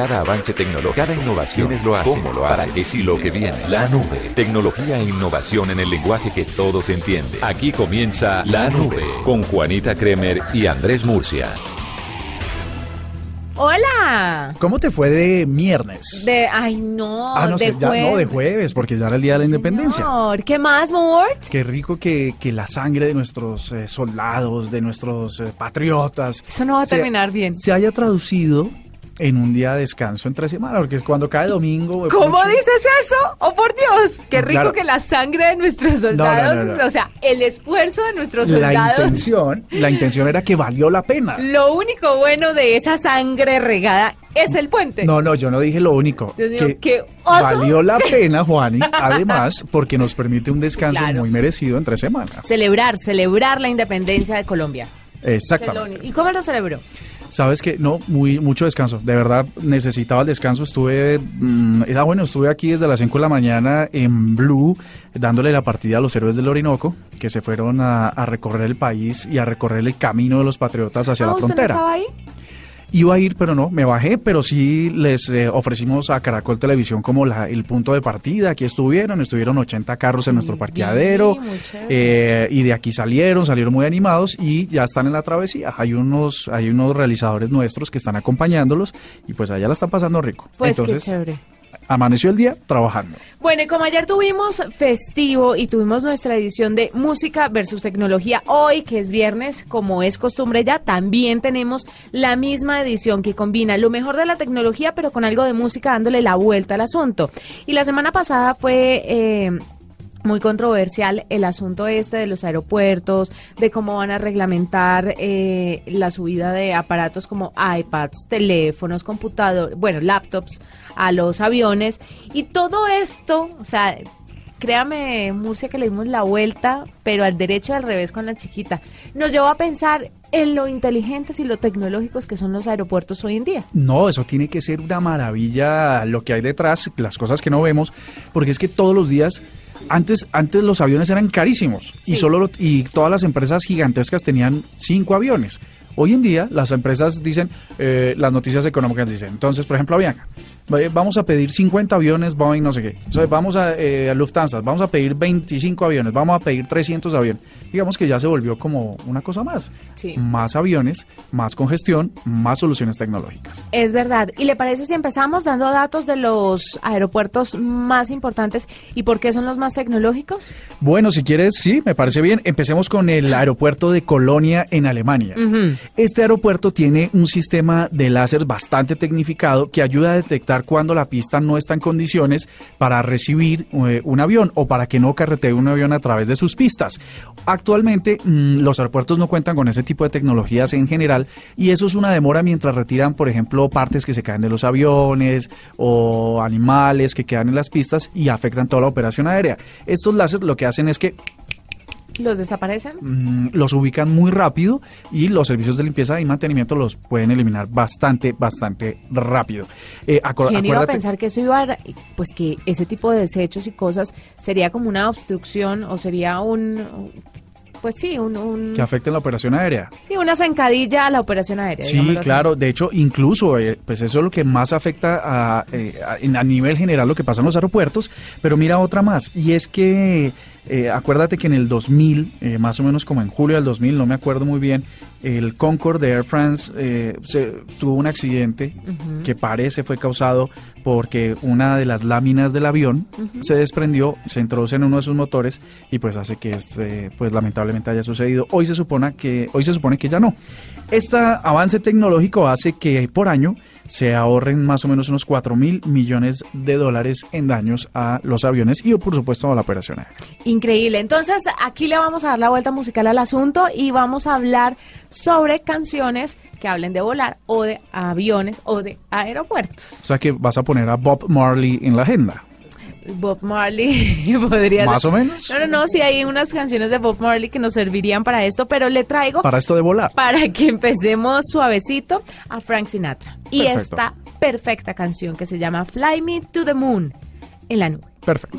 Cada avance tecnológico, cada innovación es lo hace, cómo lo hace, para qué sí lo que viene. La nube. Tecnología e innovación en el lenguaje que todos entienden. Aquí comienza La Nube con Juanita Kremer y Andrés Murcia. Hola. ¿Cómo te fue de viernes? De, ay no, Ah, no, de sé, ya- jueves. no, de jueves, porque ya era el Día de la Independencia. Señor, ¿Qué más, Mort? Qué rico que, que la sangre de nuestros eh, soldados, de nuestros eh, patriotas... Eso no va a se- terminar bien. Se haya traducido en un día de descanso entre semana, porque es cuando cae domingo... ¿Cómo pucha, dices eso? ¡Oh, por Dios! ¡Qué rico Claro. que la sangre de nuestros soldados, no, no. o sea, el esfuerzo de nuestros La soldados... intención, la intención era que valió la pena. Lo único bueno de esa sangre regada es el puente. No, no, yo no dije lo único. Dios mío, que qué oso. valió la pena, Juani, además, porque nos permite un descanso Claro. muy merecido entre semanas. Celebrar, celebrar la independencia de Colombia. Exactamente. ¿Y cómo lo celebró? Sabes que no, muy mucho descanso. De verdad necesitaba el descanso. Estuve, mm, ah, bueno, estuve aquí desde las 5 de la mañana en Blue dándole la partida a los héroes del Orinoco que se fueron a, a recorrer el país y a recorrer el camino de los patriotas hacia Ah, la ¿usted frontera. no estaba ahí? Iba a ir, pero no, me bajé, pero sí les eh, ofrecimos a Caracol Televisión como la- el punto de partida. Aquí estuvieron, estuvieron 80 carros en nuestro parqueadero eh, y de aquí salieron, salieron muy animados y ya están en la travesía. Hay unos, hay unos realizadores nuestros que están acompañándolos y pues allá la están pasando rico. Pues Entonces, qué chévere. Amaneció el día trabajando. Bueno, y como ayer tuvimos festivo y tuvimos nuestra edición de música versus tecnología, hoy que es viernes, como es costumbre ya, también tenemos la misma edición que combina lo mejor de la tecnología, pero con algo de música dándole la vuelta al asunto. Y la semana pasada fue... eh, muy controversial el asunto este de los aeropuertos, de cómo van a reglamentar eh, la subida de aparatos como iPads, teléfonos, computadores, bueno, laptops a los aviones. Y todo esto, o sea, créame, Murcia, que le dimos la vuelta, pero al derecho y al revés con la chiquita. Nos llevó a pensar en lo inteligentes y lo tecnológicos que son los aeropuertos hoy en día. No, eso tiene que ser una maravilla lo que hay detrás, las cosas que no vemos, porque es que todos los días antes antes los aviones eran carísimos y solo lo- y todas las empresas gigantescas tenían cinco aviones. Hoy en día las empresas dicen, eh, las noticias económicas dicen, entonces por ejemplo Avianca, vamos a pedir 50 aviones, Boeing no sé qué, O sea, vamos a, eh, a Lufthansa, vamos a pedir 25 aviones, vamos a pedir 300 aviones. Digamos que ya se volvió como una cosa más. Sí. Más aviones, más congestión, más soluciones tecnológicas. Es verdad. ¿Y le parece si empezamos dando datos de los aeropuertos más importantes y por qué son los más tecnológicos? Bueno, si quieres, sí, me parece bien. Empecemos con el aeropuerto de Colonia en Alemania. Este aeropuerto tiene un sistema de láser bastante tecnificado que ayuda a detectar cuando la pista no está en condiciones para recibir eh, un avión o para que no carretee un avión a través de sus pistas. Actualmente mm, los aeropuertos no cuentan con ese tipo de tecnologías en general y eso es una demora mientras retiran, por ejemplo, partes que se caen de los aviones o animales que quedan en las pistas y afectan toda la operación aérea. Estos láser lo que hacen es que ¿Los desaparecen? mm, los ubican muy rápido y los servicios de limpieza y mantenimiento los pueden eliminar bastante, bastante rápido. Eh, ¿Quién iba a pensar que eso iba a, pues que ese tipo de desechos y cosas sería como una obstrucción o sería un, pues sí, un, un- que afecten la operación aérea. sí, una zancadilla a la operación aérea. Sí, así. claro. De hecho, incluso, eh, pues eso es lo que más afecta a, eh, a nivel general lo que pasa en los aeropuertos. Pero mira otra más, y es que eh, acuérdate que en el 2000, eh, más o menos como en julio del 2000, no me acuerdo muy bien, el Concorde de Air France eh, se, tuvo un accidente que parece fue causado porque una de las láminas del avión se desprendió, se introduce en uno de sus motores y pues hace que este, pues lamentablemente haya sucedido. Hoy se supone que, hoy se supone que ya no. Este avance tecnológico hace que por año se ahorren más o menos unos 4 mil millones de dólares en daños a los aviones y por supuesto a la operación aérea. Increíble. Entonces, aquí le vamos a dar la vuelta musical al asunto y vamos a hablar sobre canciones que hablen de volar o de aviones o de aeropuertos. O sea que vas a poner a Bob Marley en la agenda. Bob Marley podría Más ser- o menos. No, no, no, sí hay unas canciones de Bob Marley que nos servirían para esto, pero le traigo Para esto de volar. para que empecemos suavecito a Frank Sinatra. Y Perfecto. esta perfecta canción que se llama Fly Me to the Moon en la nube. Perfecto.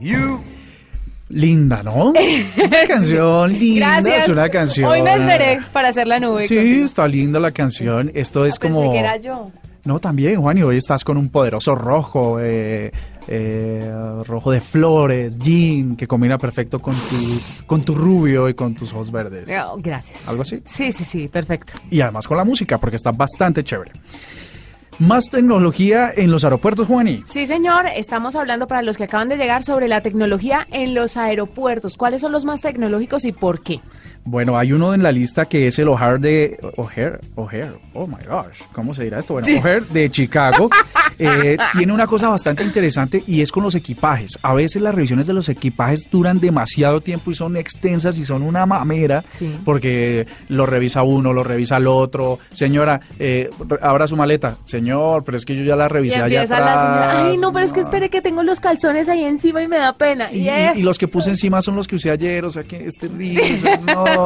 you. Linda, ¿no? Una canción linda, Gracias. es una canción. Hoy me esperé para hacer la nube. Sí, contigo. está linda la canción. Esto es Ah, Pensé como. que era yo. No, también, Juan, y hoy estás con un poderoso rojo, eh, eh, rojo de flores, jean, que combina perfecto con tu, con tu rubio y con tus ojos verdes. Oh, gracias. ¿Algo así? Sí, sí, sí, perfecto. Y además con la música, porque está bastante chévere. Más tecnología en los aeropuertos, Juani. Sí, señor, estamos hablando para los que acaban de llegar sobre la tecnología en los aeropuertos. ¿Cuáles son los más tecnológicos y por qué? Bueno, hay uno en la lista que es el O'Hare de O'Hare, O'Hare, oh my gosh, ¿cómo se dirá esto? Bueno, O'Hare de Chicago eh, tiene una cosa bastante interesante y es con los equipajes. A veces las revisiones de los equipajes duran demasiado tiempo y son extensas y son una mamera Sí. porque lo revisa uno, lo revisa el otro. Señora, eh, abra su maleta. Señor, pero es que yo ya la Y revisé allá la señora, ay, no, pero es que espere que tengo los calzones ahí encima y me da pena. Y, y los que puse encima son los que usé ayer, o sea que es terrible, eso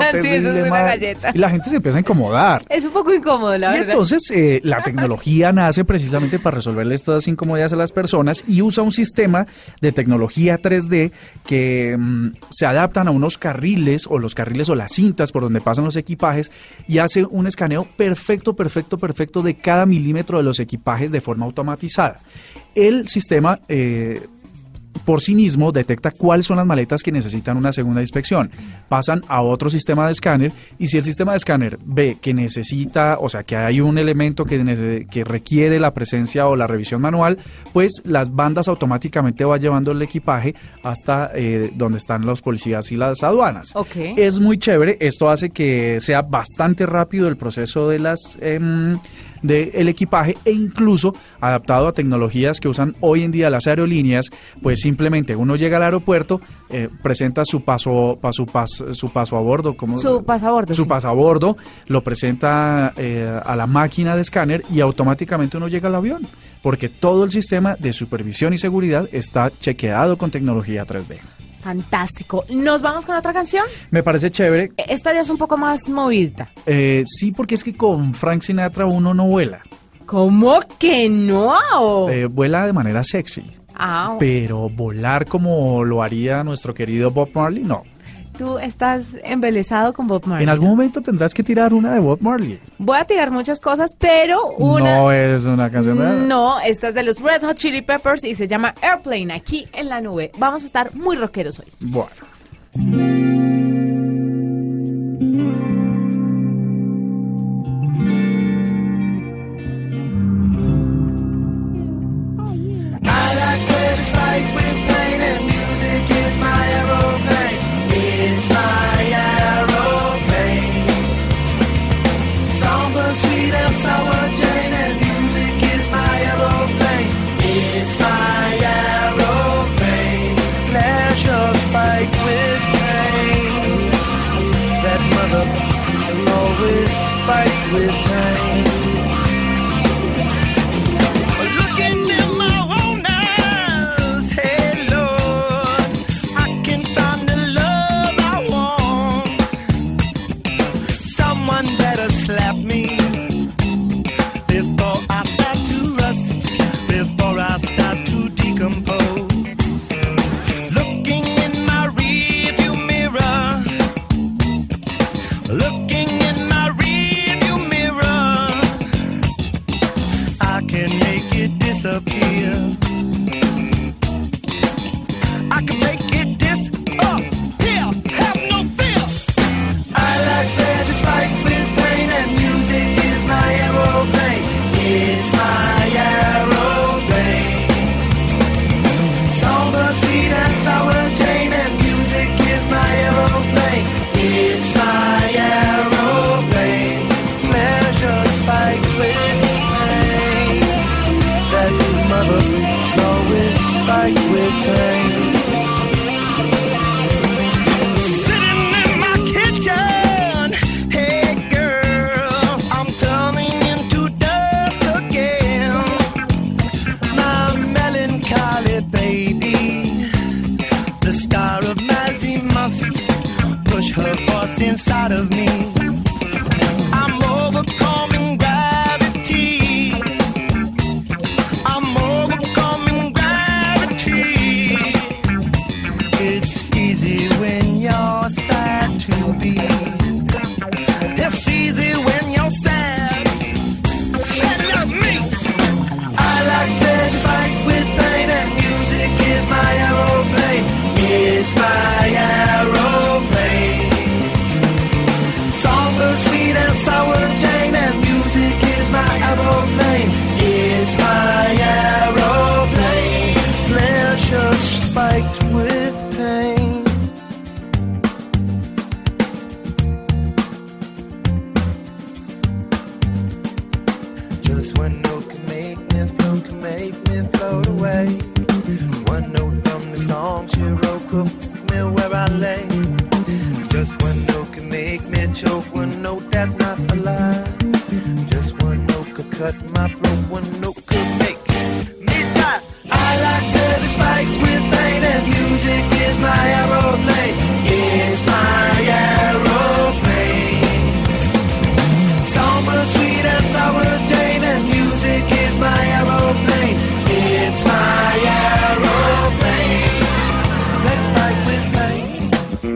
no, Sí, terrible, eso es una galleta. Y la gente se empieza a incomodar. Es un poco incómodo, la y verdad. entonces eh, la tecnología nace precisamente para resolverle estas incomodidades a las personas y usa un sistema de tecnología 3D que mm, se adaptan a unos carriles o los carriles o las cintas por donde pasan los equipajes y hace un escaneo perfecto, perfecto, perfecto de cada milímetro de los equipajes de forma automatizada. El sistema... eh, por sí mismo detecta cuáles son las maletas que necesitan una segunda inspección. Pasan a otro sistema de escáner y si el sistema de escáner ve que necesita, o sea, que hay un elemento que, requiere la presencia o la revisión manual, pues las bandas automáticamente va llevando el equipaje hasta eh, donde están los policías y las aduanas. Es muy chévere, esto hace que sea bastante rápido el proceso de las... em, del equipaje e incluso adaptado a tecnologías que usan hoy en día las aerolíneas, pues simplemente uno llega al aeropuerto, eh, presenta su paso, pa- su, pas- su paso a bordo, como Su pasabordo, su sí. pasabordo, lo presenta eh, a la máquina de escáner y automáticamente uno llega al avión, porque todo el sistema de supervisión y seguridad está chequeado con tecnología 3D. Fantástico. ¿Nos vamos con otra canción? Me parece chévere, Esta ya es un poco más movidita. eh, sí, porque es que con Frank Sinatra uno no vuela, ¿Cómo que no? Eh, vuela de manera sexy. ah, Pero volar como lo haría nuestro querido Bob Marley, no. Tú estás embelesado con Bob Marley. En algún momento tendrás que tirar una de Bob Marley. Voy a tirar muchas cosas, pero una... No es una canción de... No, esta es de los Red Hot Chili Peppers y se llama Airplane, aquí en la nube. Vamos a estar muy rockeros hoy. Bueno.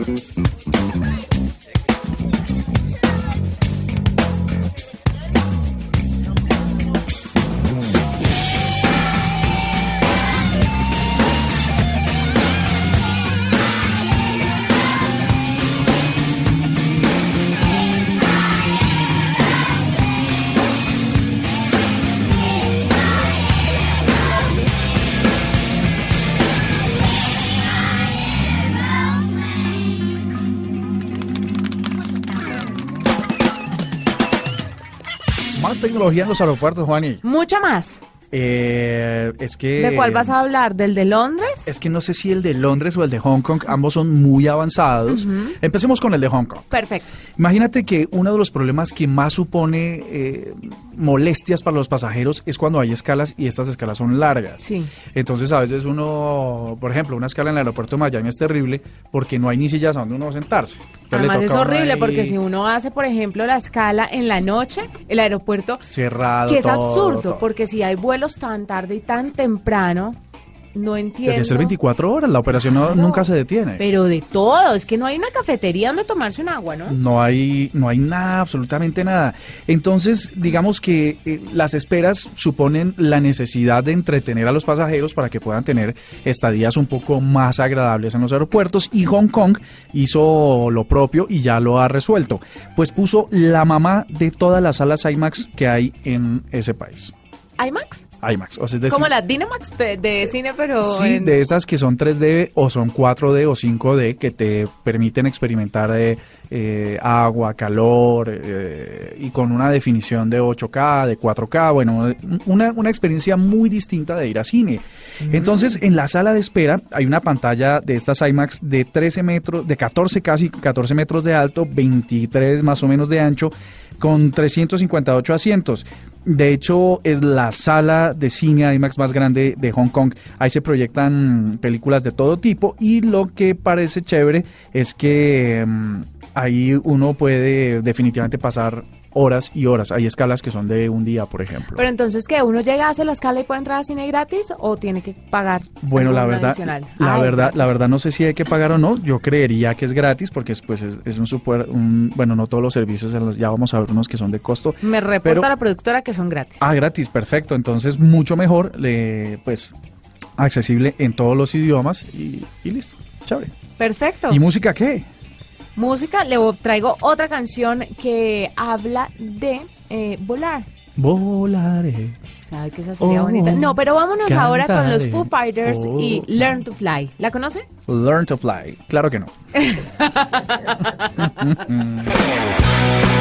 Mm-hmm. Tecnología en los aeropuertos, Juani. Mucho más. Eh, es que... ¿De cuál vas a hablar? ¿Del de Londres? Es que no sé si el de Londres o el de Hong Kong, ambos son muy avanzados. Empecemos con el de Hong Kong. Perfecto. Imagínate que uno de los problemas que más supone eh, molestias para los pasajeros es cuando hay escalas y estas escalas son largas. Sí. Entonces a veces uno, por ejemplo, una escala en el aeropuerto de Miami es terrible porque no hay ni sillas a donde uno sentarse. Entonces, le Además es a horrible ahí porque si uno hace, por ejemplo, la escala en la noche, el aeropuerto, cerrado que es todo, absurdo, todo. porque si hay vuelos tan tarde y tan temprano, no entiendo. Debe ser 24 horas, la operación no- nunca se detiene. Pero de todo, es que no hay una cafetería donde tomarse un agua, ¿no? No hay, no hay nada, absolutamente nada. Entonces, digamos que eh, las esperas suponen la necesidad de entretener a los pasajeros para que puedan tener estadías un poco más agradables en los aeropuertos y Hong Kong hizo lo propio y ya lo ha resuelto. Pues puso la mamá de todas las salas IMAX que hay en ese país. ¿IMAX? IMAX, o sea, es decir, Como la Dynamax de cine, pero Sí, en- de esas que son 3D o son 4D o 5D que te permiten experimentar de, eh, agua, calor eh, y con una definición de 8K, de 4K, bueno, una, una experiencia muy distinta de ir a cine. Entonces, en la sala de espera hay una pantalla de estas IMAX de 13 metros, de 14 casi 14 metros de alto, 23 más o menos de ancho, con 358 asientos. De hecho, es la sala de cine IMAX más grande de Hong Kong. Ahí se proyectan películas de todo tipo y lo que parece chévere es que mm, ahí uno puede definitivamente pasar horas y horas. Hay escalas que son de un día, por ejemplo. Pero entonces, ¿qué? ¿Uno llega, hace la escala y puede entrar a cine gratis o tiene que pagar? Bueno, la algún verdad, adicional? la Ah, verdad, la verdad no sé si hay que pagar o no. Yo creería que es gratis porque es, pues es, es un super, un- bueno, no todos los servicios, ya vamos a ver unos que son de costo. Me reporta pero- la productora que son gratis. Ah, gratis, perfecto. Entonces mucho mejor, le, pues accesible en todos los idiomas y, y listo, chévere. Perfecto. ¿Y música qué? Música, le traigo otra canción que habla de eh, volar. Volaré. ¿Sabe que esa sería Oh, bonita? No, pero vámonos ahora con los. Foo Fighters y Oh. Learn to Fly. ¿La conoce? Learn to fly. Claro que no.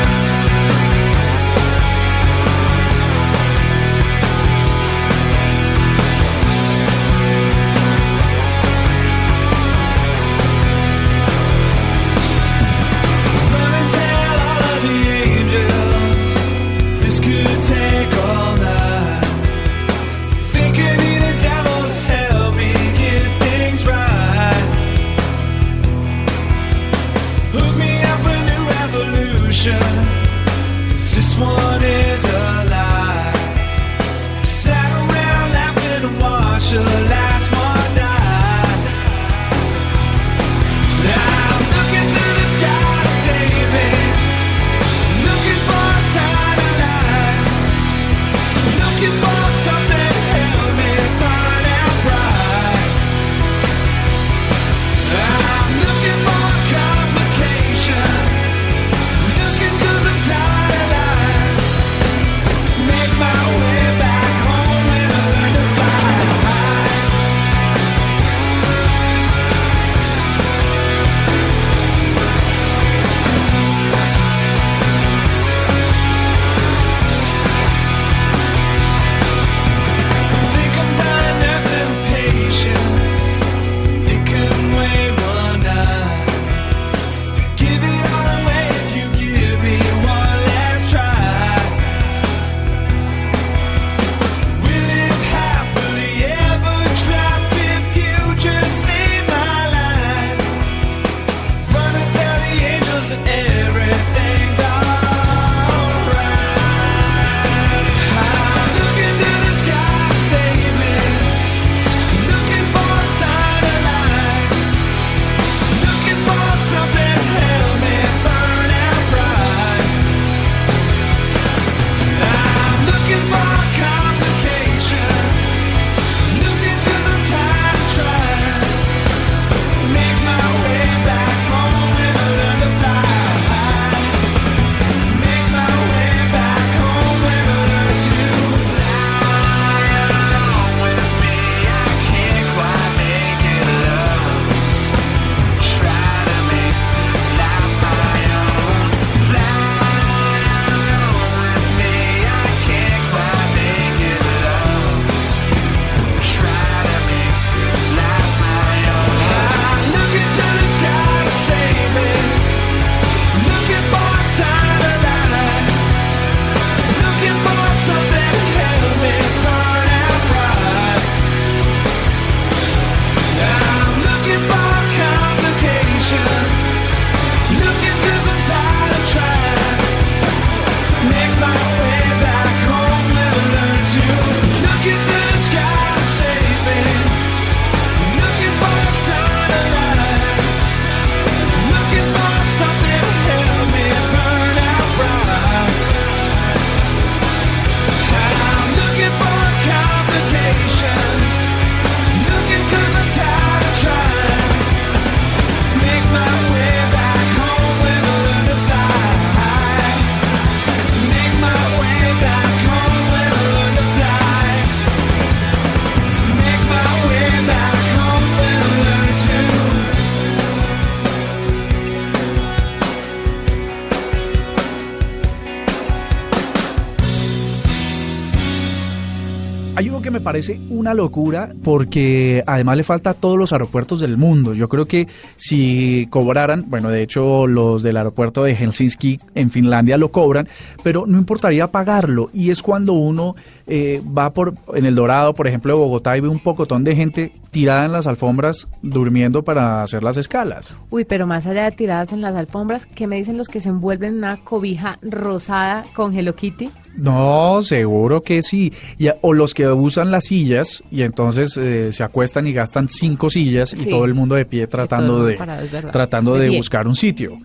parece una locura porque además le falta a todos los aeropuertos del mundo. Yo creo que si cobraran, bueno, de hecho los del aeropuerto de Helsinki en Finlandia lo cobran, pero no importaría pagarlo. Y es cuando uno eh, va por en el Dorado, por ejemplo, de Bogotá y ve un pocotón de gente tirada en las alfombras durmiendo para hacer las escalas. Uy, pero más allá de tiradas en las alfombras, ¿qué me dicen los que se envuelven en una cobija rosada con Hello Kitty? No, seguro que sí. Y o los que usan las sillas y entonces eh, se acuestan y gastan cinco sillas y todo el mundo de pie tratando de parado, tratando De buscar un sitio.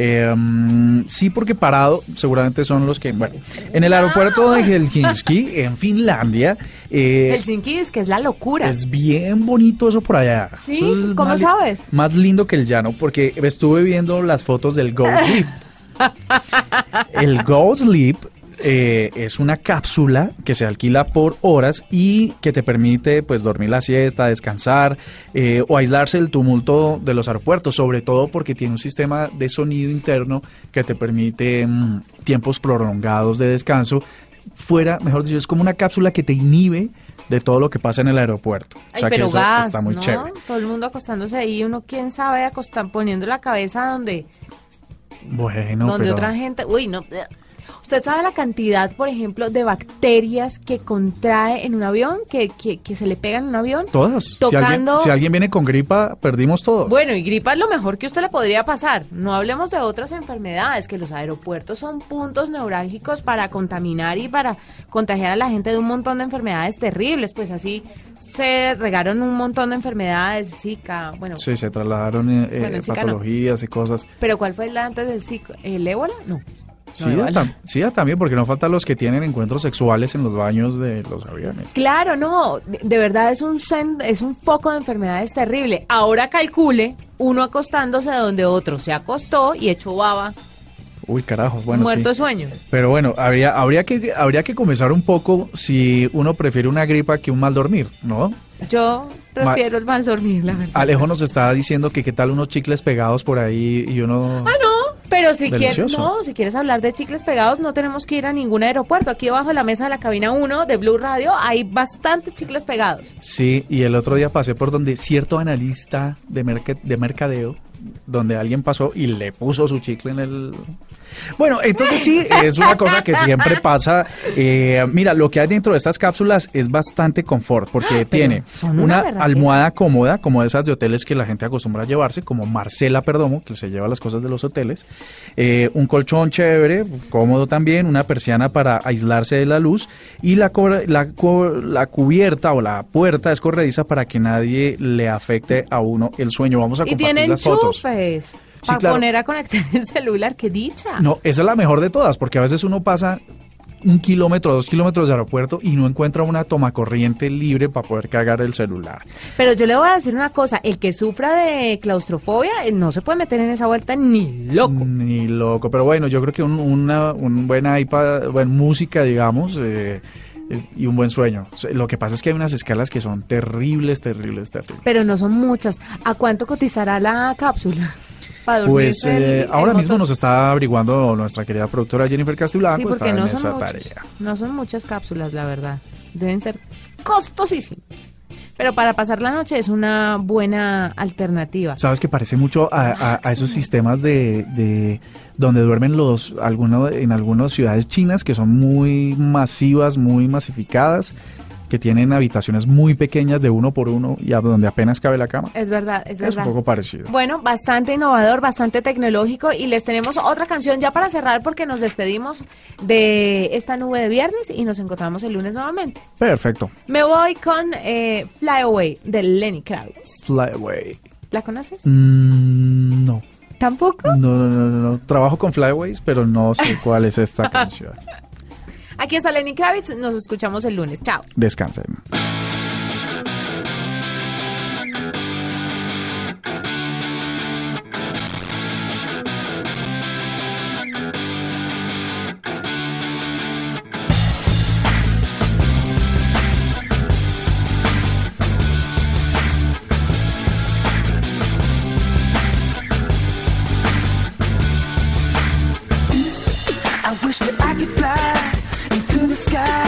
Eh, mm, sí, porque parado seguramente son los que, bueno, en el aeropuerto de Helsinki, en Finlandia, eh, Helsinki es que es la locura. es bien bonito eso por allá. Sí, es ¿cómo más sabes? Más lindo que el llano, porque estuve viendo las fotos del Go Sleep. el Go Sleep eh, es una cápsula que se alquila por horas y que te permite pues dormir la siesta, descansar eh, o aislarse del tumulto de los aeropuertos, sobre todo porque tiene un sistema de sonido interno que te permite mm, tiempos prolongados de descanso. Fuera, mejor dicho, es como una cápsula que te inhibe de todo lo que pasa en el aeropuerto. O Ay, sea que eso gas, está muy ¿no? chévere. Todo el mundo acostándose ahí, uno quién sabe acostar, poniendo la cabeza donde, Bueno, donde pero otra gente, uy, no. ¿Usted sabe la cantidad, por ejemplo, de bacterias que contrae en un avión, que, que, que se le pegan en un avión? todas. Si alguien, Tocando- si alguien viene con gripa, perdimos todo. Bueno, y gripa es lo mejor que usted le podría pasar. No hablemos de otras enfermedades, que los aeropuertos son puntos neurálgicos para contaminar y para contagiar a la gente de un montón de enfermedades terribles. Pues así se regaron un montón de enfermedades, Zika, bueno. Sí, se trasladaron eh, Bueno, eh, no. patologías y cosas. Pero ¿cuál fue la antes del Zika? ¿El ébola? No. Sí, ébola. tam- sí, también, porque no faltan los que tienen encuentros sexuales en los baños de los aviones. Claro, no, de, de verdad es un es un foco de enfermedades terrible. Ahora calcule uno acostándose donde otro se acostó y echó baba, Uy, carajos, bueno, muerto sí. de sueño. Pero bueno, habría, habría, que, habría que comenzar un poco si uno prefiere una gripa que un mal dormir, ¿no? Yo prefiero el mal dormir, la verdad. Alejo nos está diciendo que qué tal unos chicles pegados por ahí y uno... Ah, no, pero si quieres, no, si quieres hablar de chicles pegados, no tenemos que ir a ningún aeropuerto. Aquí debajo de la mesa de la cabina 1 de Blue Radio hay bastantes chicles pegados. Sí, y el otro día pasé por donde cierto analista de, merca- de mercadeo, donde alguien pasó y le puso su chicle en el... Bueno, entonces sí, es una cosa que siempre pasa. Eh, mira, lo que hay dentro de estas cápsulas es bastante confort, porque tiene son una almohada cómoda, como esas de hoteles que la gente acostumbra a llevarse, como Marcela Perdomo, que se lleva las cosas de los hoteles, eh, un colchón chévere, cómodo también, una persiana para aislarse de la luz y la, la, la cubierta o la puerta es corrediza para que nadie le afecte a uno el sueño. Vamos a Y compartir tiene las fotos. Sí, para claro. poner a conectar el celular. ¡Qué dicha! No, esa es la mejor de todas, porque a veces uno pasa un kilómetro, dos kilómetros de aeropuerto y no encuentra una tomacorriente libre para poder cargar el celular. Pero yo le voy a decir una cosa, el que sufra de claustrofobia eh, no se puede meter en esa vuelta ni loco. Ni loco, pero bueno, yo creo que un, una, un buen iPad, buena música, digamos, eh, eh, y un buen sueño. Lo que pasa es que hay unas escalas que son terribles, terribles, terribles. Pero no son muchas. ¿A cuánto cotizará la cápsula? Para Pues el- eh, el ahora mismo nos está averiguando nuestra querida productora Jennifer Castiblanco, Sí, está porque en no esa son, muchos, tarea. no son muchas cápsulas, la verdad. Deben ser costosísimas. Pero para pasar la noche es una buena alternativa. Sabes que parece mucho a, a- a esos sistemas de, de donde duermen los algunos en algunas ciudades chinas que son muy masivas, muy masificadas, que tienen habitaciones muy pequeñas de uno por uno y a donde apenas cabe la cama. Es verdad, es Es verdad. un poco parecido. Bueno, bastante innovador, bastante tecnológico y les tenemos otra canción ya para cerrar porque nos despedimos de esta nube de viernes y nos encontramos el lunes nuevamente. Perfecto. Me voy con eh, Fly Away de Lenny Kravitz. Fly away. ¿La conoces? Mm, no. ¿Tampoco? No, no, no, no, no. Trabajo con Flyways, pero no sé cuál es esta canción. Aquí está Lenny Kravitz, nos escuchamos el lunes. Chao. Descansen. I wish that I could fly into the sky